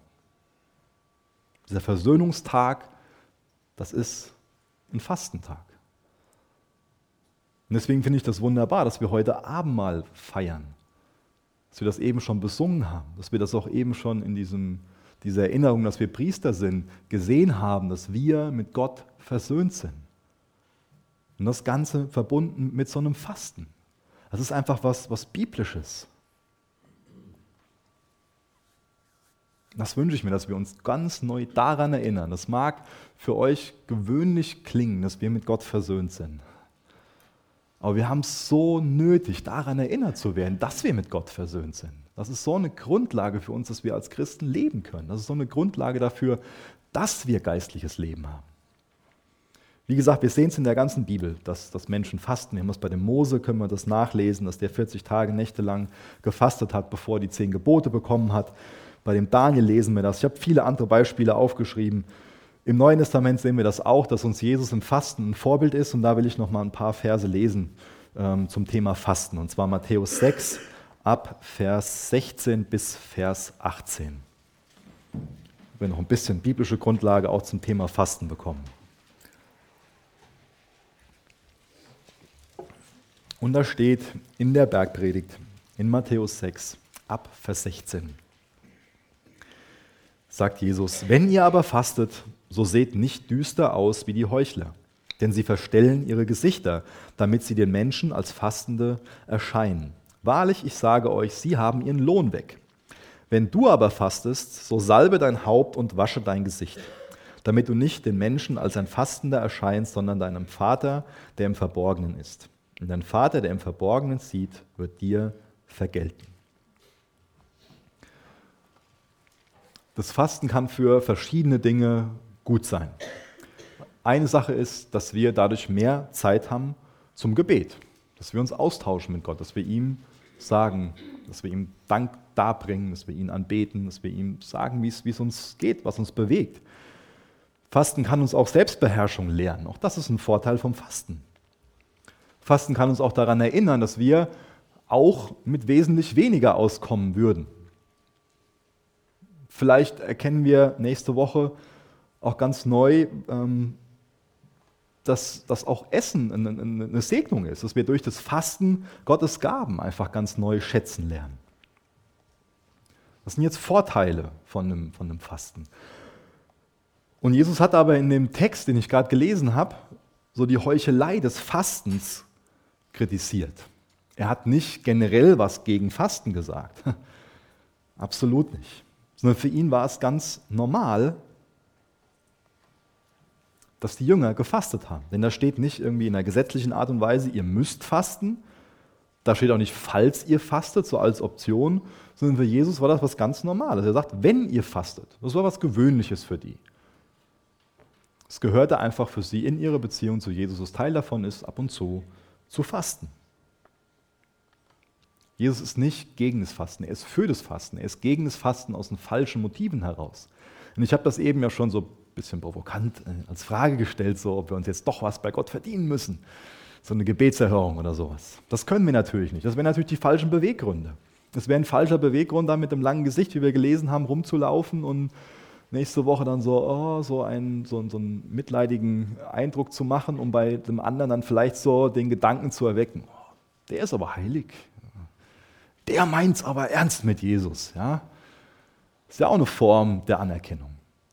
Dieser Versöhnungstag, das ist ein Fastentag. Und deswegen finde ich das wunderbar, dass wir heute Abendmahl feiern. Dass wir das eben schon besungen haben, dass wir das auch eben schon in diesem, dieser Erinnerung, dass wir Priester sind, gesehen haben, dass wir mit Gott versöhnt sind. Und das Ganze verbunden mit so einem Fasten. Das ist einfach was, was Biblisches. Das wünsche ich mir, dass wir uns ganz neu daran erinnern. Das mag für euch gewöhnlich klingen, dass wir mit Gott versöhnt sind. Aber wir haben es so nötig, daran erinnert zu werden, dass wir mit Gott versöhnt sind. Das ist so eine Grundlage für uns, dass wir als Christen leben können. Das ist so eine Grundlage dafür, dass wir geistliches Leben haben. Wie gesagt, wir sehen es in der ganzen Bibel, dass, dass Menschen fasten. Wir haben es bei dem Mose, können wir das nachlesen, dass der 40 Tage, Nächte lang gefastet hat, bevor er die zehn Gebote bekommen hat. Bei dem Daniel lesen wir das. Ich habe viele andere Beispiele aufgeschrieben. Im Neuen Testament sehen wir das auch, dass uns Jesus im Fasten ein Vorbild ist. Und da will ich noch mal ein paar Verse lesen ähm, zum Thema Fasten. Und zwar Matthäus 6 ab Vers 16 bis Vers 18. Wir noch ein bisschen biblische Grundlage auch zum Thema Fasten bekommen. Und da steht in der Bergpredigt in Matthäus 6 ab Vers 16, sagt Jesus, wenn ihr aber fastet, so seht nicht düster aus wie die Heuchler, denn sie verstellen ihre Gesichter, damit sie den Menschen als Fastende erscheinen. Wahrlich, ich sage euch, sie haben ihren Lohn weg. Wenn du aber fastest, so salbe dein Haupt und wasche dein Gesicht, damit du nicht den Menschen als ein Fastender erscheinst, sondern deinem Vater, der im Verborgenen ist. Und dein Vater, der im Verborgenen sieht, wird dir vergelten. Das Fasten kann für verschiedene Dinge gut sein. Eine Sache ist, dass wir dadurch mehr Zeit haben zum Gebet, dass wir uns austauschen mit Gott, dass wir ihm sagen, dass wir ihm Dank darbringen, dass wir ihn anbeten, dass wir ihm sagen, wie es uns geht, was uns bewegt. Fasten kann uns auch Selbstbeherrschung lernen. Auch das ist ein Vorteil vom Fasten. Fasten kann uns auch daran erinnern, dass wir auch mit wesentlich weniger auskommen würden. Vielleicht erkennen wir nächste Woche auch ganz neu, ähm, dass, dass auch Essen eine Segnung ist, dass wir durch das Fasten Gottes Gaben einfach ganz neu schätzen lernen. Das sind jetzt Vorteile von einem, von einem Fasten. Und Jesus hat aber in dem Text, den ich gerade gelesen habe, so die Heuchelei des Fastens kritisiert. Er hat nicht generell was gegen Fasten gesagt. Absolut nicht. Sondern für ihn war es ganz normal, dass die Jünger gefastet haben. Denn da steht nicht irgendwie in einer gesetzlichen Art und Weise, ihr müsst fasten. Da steht auch nicht, falls ihr fastet, so als Option, sondern für Jesus war das was ganz Normales. Er sagt, wenn ihr fastet. Das war was Gewöhnliches für die. Es gehörte einfach für sie in ihre Beziehung zu Jesus, was Teil davon ist, ab und zu zu fasten. Jesus ist nicht gegen das Fasten, er ist für das Fasten, er ist gegen das Fasten aus den falschen Motiven heraus. Und ich habe das eben ja schon so bisschen provokant äh, als Frage gestellt, so ob wir uns jetzt doch was bei Gott verdienen müssen. So eine Gebetserhörung oder sowas. Das können wir natürlich nicht. Das wären natürlich die falschen Beweggründe. Es wäre ein falscher Beweggrund, da mit dem langen Gesicht, wie wir gelesen haben, rumzulaufen und nächste Woche dann so, oh, so, einen, so, so einen mitleidigen Eindruck zu machen, um bei dem anderen dann vielleicht so den Gedanken zu erwecken, oh, der ist aber heilig. Der meint es aber ernst mit Jesus. Ja? Das ist ja auch eine Form der Anerkennung.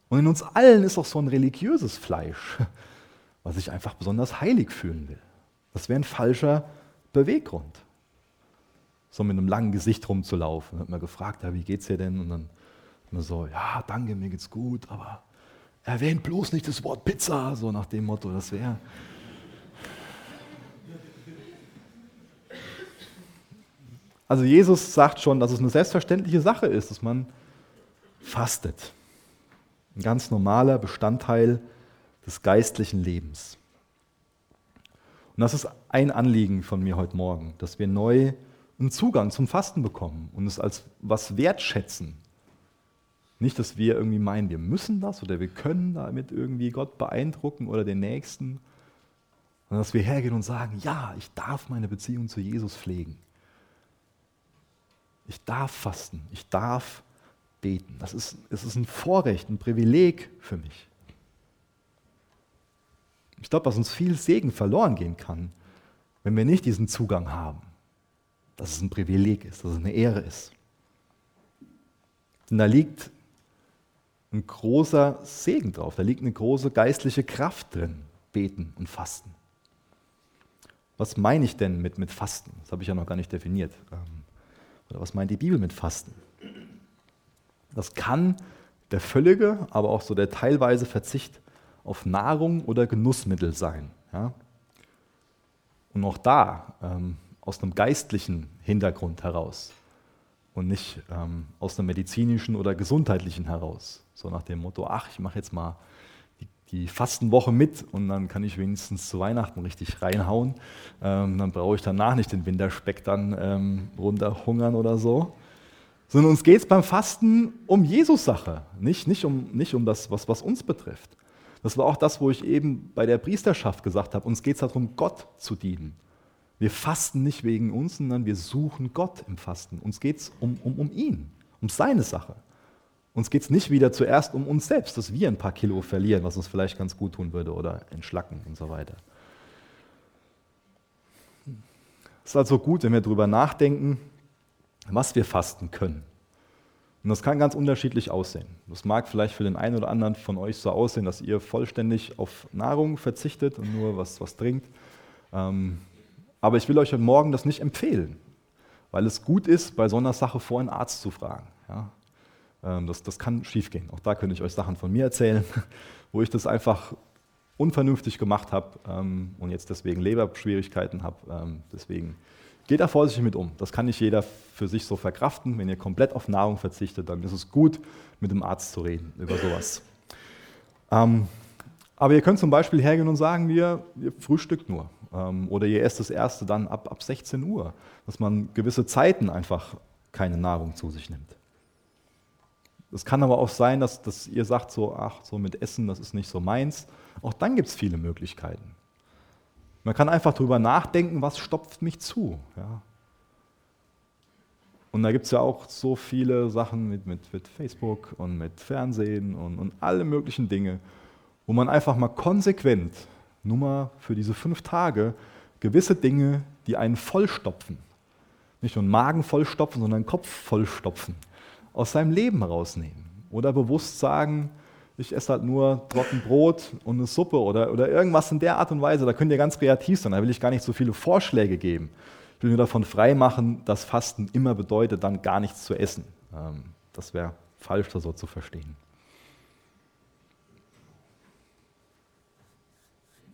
Und in uns allen ist auch so ein religiöses Fleisch, was sich einfach besonders heilig fühlen will. Das wäre ein falscher Beweggrund. So mit einem langen Gesicht rumzulaufen. Dann hat man gefragt, ja, wie geht's dir denn? Und dann immer so, ja, danke, mir geht's gut, aber erwähnt bloß nicht das Wort Pizza, so nach dem Motto, das wäre. Also Jesus sagt schon, dass es eine selbstverständliche Sache ist, dass man fastet. Ein ganz normaler Bestandteil des geistlichen Lebens. Und das ist ein Anliegen von mir heute Morgen, dass wir neu einen Zugang zum Fasten bekommen und es als was wertschätzen. Nicht, dass wir irgendwie meinen, wir müssen das oder wir können damit irgendwie Gott beeindrucken oder den Nächsten, sondern dass wir hergehen und sagen, ja, ich darf meine Beziehung zu Jesus pflegen. Ich darf fasten, ich darf beten. Das ist, es ist ein Vorrecht, ein Privileg für mich. Ich glaube, dass uns viel Segen verloren gehen kann, wenn wir nicht diesen Zugang haben. Dass es ein Privileg ist, dass es eine Ehre ist. Denn da liegt ein großer Segen drauf, da liegt eine große geistliche Kraft drin, beten und fasten. Was meine ich denn mit, mit Fasten? Das habe ich ja noch gar nicht definiert. Ähm, oder was meint die Bibel mit Fasten? Das kann der völlige, aber auch so der teilweise Verzicht auf Nahrung oder Genussmittel sein. Ja? Und auch da ähm, aus einem geistlichen Hintergrund heraus und nicht ähm, aus einem medizinischen oder gesundheitlichen heraus. So nach dem Motto, ach, ich mache jetzt mal die, die, Fastenwoche mit und dann kann ich wenigstens zu Weihnachten richtig reinhauen. Ähm, dann brauche ich danach nicht den Winterspeck dann ähm, runterhungern oder so. Sondern uns geht es beim Fasten um Jesus-Sache, nicht, nicht, um, nicht um das, was, was uns betrifft. Das war auch das, wo ich eben bei der Priesterschaft gesagt habe, uns geht es darum, Gott zu dienen. Wir fasten nicht wegen uns, sondern wir suchen Gott im Fasten. Uns geht es um, um, um ihn, um seine Sache. Uns geht es nicht wieder zuerst um uns selbst, dass wir ein paar Kilo verlieren, was uns vielleicht ganz gut tun würde oder entschlacken und so weiter. Es ist also gut, wenn wir darüber nachdenken, was wir fasten können. Und das kann ganz unterschiedlich aussehen. Das mag vielleicht für den einen oder anderen von euch so aussehen, dass ihr vollständig auf Nahrung verzichtet und nur was, was trinkt. Ähm, aber ich will euch heute Morgen das nicht empfehlen, weil es gut ist, bei so einer Sache vor einen Arzt zu fragen. Ja? Ähm, das, das kann schiefgehen. Auch da könnte ich euch Sachen von mir erzählen, wo ich das einfach unvernünftig gemacht habe ähm, und jetzt deswegen Leberschwierigkeiten habe. Deswegen geht da vorsichtig mit um. Das kann nicht jeder für sich so verkraften. Wenn ihr komplett auf Nahrung verzichtet, dann ist es gut, mit dem Arzt zu reden über sowas. aber ihr könnt zum Beispiel hergehen und sagen, wir, ihr frühstückt nur. Ähm, oder ihr esst das erste dann ab, ab 16 Uhr, dass man gewisse Zeiten einfach keine Nahrung zu sich nimmt. Es kann aber auch sein, dass, dass ihr sagt, so, ach, so mit Essen, das ist nicht so meins. Auch dann gibt es viele Möglichkeiten. Man kann einfach darüber nachdenken, was stopft mich zu. Ja? Und da gibt es ja auch so viele Sachen mit, mit, mit Facebook und mit Fernsehen und, und alle möglichen Dinge, wo man einfach mal konsequent nur mal für diese fünf Tage gewisse Dinge, die einen vollstopfen. Nicht nur einen Magen vollstopfen, sondern einen Kopf vollstopfen. Aus seinem Leben herausnehmen. Oder bewusst sagen, ich esse halt nur Trockenbrot und eine Suppe oder, oder irgendwas in der Art und Weise. Da könnt ihr ganz kreativ sein. Da will ich gar nicht so viele Vorschläge geben. Ich will nur davon frei machen, dass Fasten immer bedeutet, dann gar nichts zu essen. Ähm, das wäre falsch, das so zu verstehen.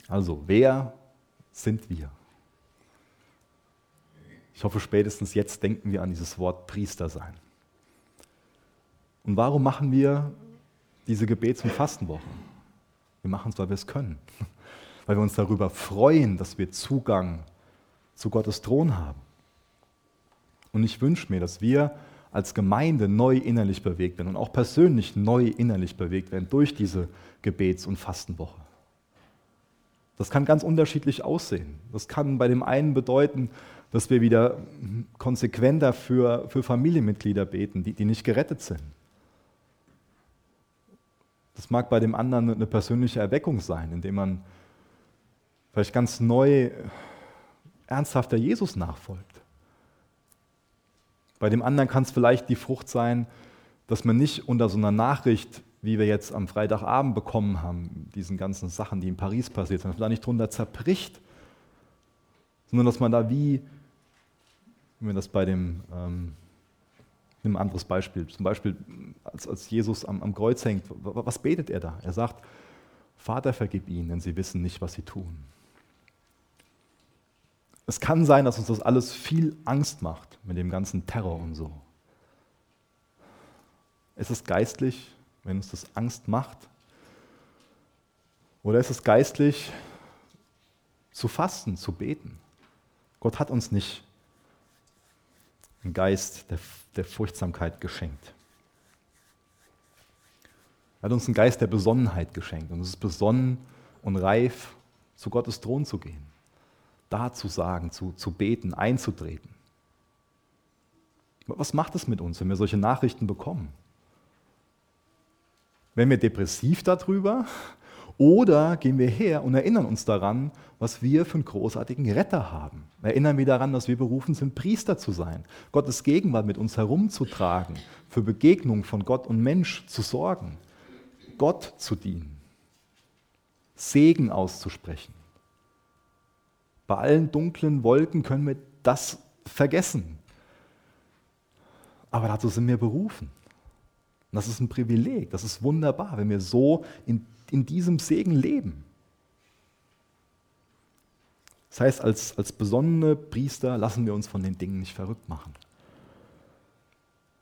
Also, wer sind wir? Ich hoffe, spätestens jetzt denken wir an dieses Wort Priester sein. Und warum machen wir diese Gebets- und Fastenwochen? Wir machen es, weil wir es können. Weil wir uns darüber freuen, dass wir Zugang zu Gottes Thron haben. Und ich wünsche mir, dass wir als Gemeinde neu innerlich bewegt werden und auch persönlich neu innerlich bewegt werden durch diese Gebets- und Fastenwoche. Das kann ganz unterschiedlich aussehen. Das kann bei dem einen bedeuten, dass wir wieder konsequenter für, für Familienmitglieder beten, die, die nicht gerettet sind. Das mag bei dem anderen eine persönliche Erweckung sein, indem man vielleicht ganz neu ernsthafter Jesus nachfolgt. Bei dem anderen kann es vielleicht die Frucht sein, dass man nicht unter so einer Nachricht wie wir jetzt am Freitagabend bekommen haben, diesen ganzen Sachen, die in Paris passiert sind, dass man da nicht drunter zerbricht, sondern dass man da wie, wenn wir das bei dem, ähm, ein anderes Beispiel, zum Beispiel als, als Jesus am, am Kreuz hängt, was betet er da? Er sagt, Vater, vergib ihnen, denn sie wissen nicht, was sie tun. Es kann sein, dass uns das alles viel Angst macht mit dem ganzen Terror und so. Es ist geistlich, wenn uns das Angst macht? Oder ist es geistlich, zu fasten, zu beten. Gott hat uns nicht einen Geist der, der Furchtsamkeit geschenkt. Er hat uns einen Geist der Besonnenheit geschenkt. Und es ist besonnen und reif, zu Gottes Thron zu gehen, da zu sagen, zu, zu beten, einzutreten. Was macht es mit uns, wenn wir solche Nachrichten bekommen? Werden wir depressiv darüber? Oder gehen wir her und erinnern uns daran, was wir für einen großartigen Retter haben? Erinnern wir daran, dass wir berufen sind, Priester zu sein, Gottes Gegenwart mit uns herumzutragen, für Begegnungen von Gott und Mensch zu sorgen, Gott zu dienen, Segen auszusprechen. Bei allen dunklen Wolken können wir das vergessen. Aber dazu sind wir berufen. Das ist ein Privileg, das ist wunderbar, wenn wir so in, in diesem Segen leben. Das heißt, als, als besonnene Priester lassen wir uns von den Dingen nicht verrückt machen.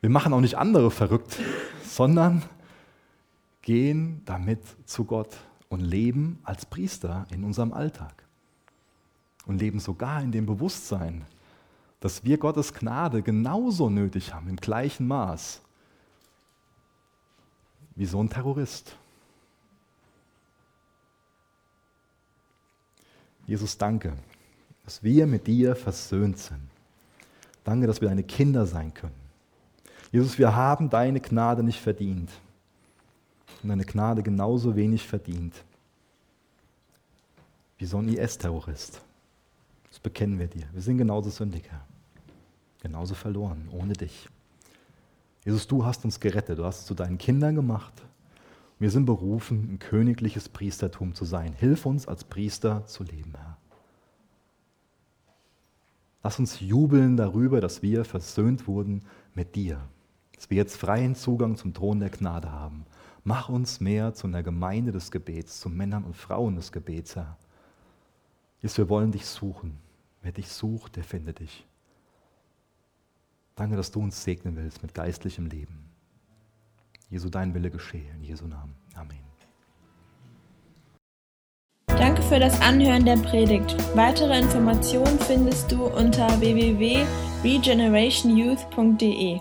Wir machen auch nicht andere verrückt, sondern gehen damit zu Gott und leben als Priester in unserem Alltag. Und leben sogar in dem Bewusstsein, dass wir Gottes Gnade genauso nötig haben, im gleichen Maß, wie so ein Terrorist. Jesus, danke, dass wir mit dir versöhnt sind. Danke, dass wir deine Kinder sein können. Jesus, wir haben deine Gnade nicht verdient und deine Gnade genauso wenig verdient wie so ein IS-Terrorist. Das bekennen wir dir. Wir sind genauso sündig, Herr. Genauso verloren, ohne dich. Jesus, du hast uns gerettet, du hast uns zu deinen Kindern gemacht. Wir sind berufen, ein königliches Priestertum zu sein. Hilf uns als Priester zu leben, Herr. Lass uns jubeln darüber, dass wir versöhnt wurden mit dir, dass wir jetzt freien Zugang zum Thron der Gnade haben. Mach uns mehr zu einer Gemeinde des Gebets, zu Männern und Frauen des Gebets, Herr. Jesus, wir wollen dich suchen. Wer dich sucht, der findet dich. Danke, dass du uns segnen willst mit geistlichem Leben. Jesu, dein Wille geschehe. In Jesu Namen. Amen. Danke für das Anhören der Predigt. Weitere Informationen findest du unter www.regenerationyouth.de.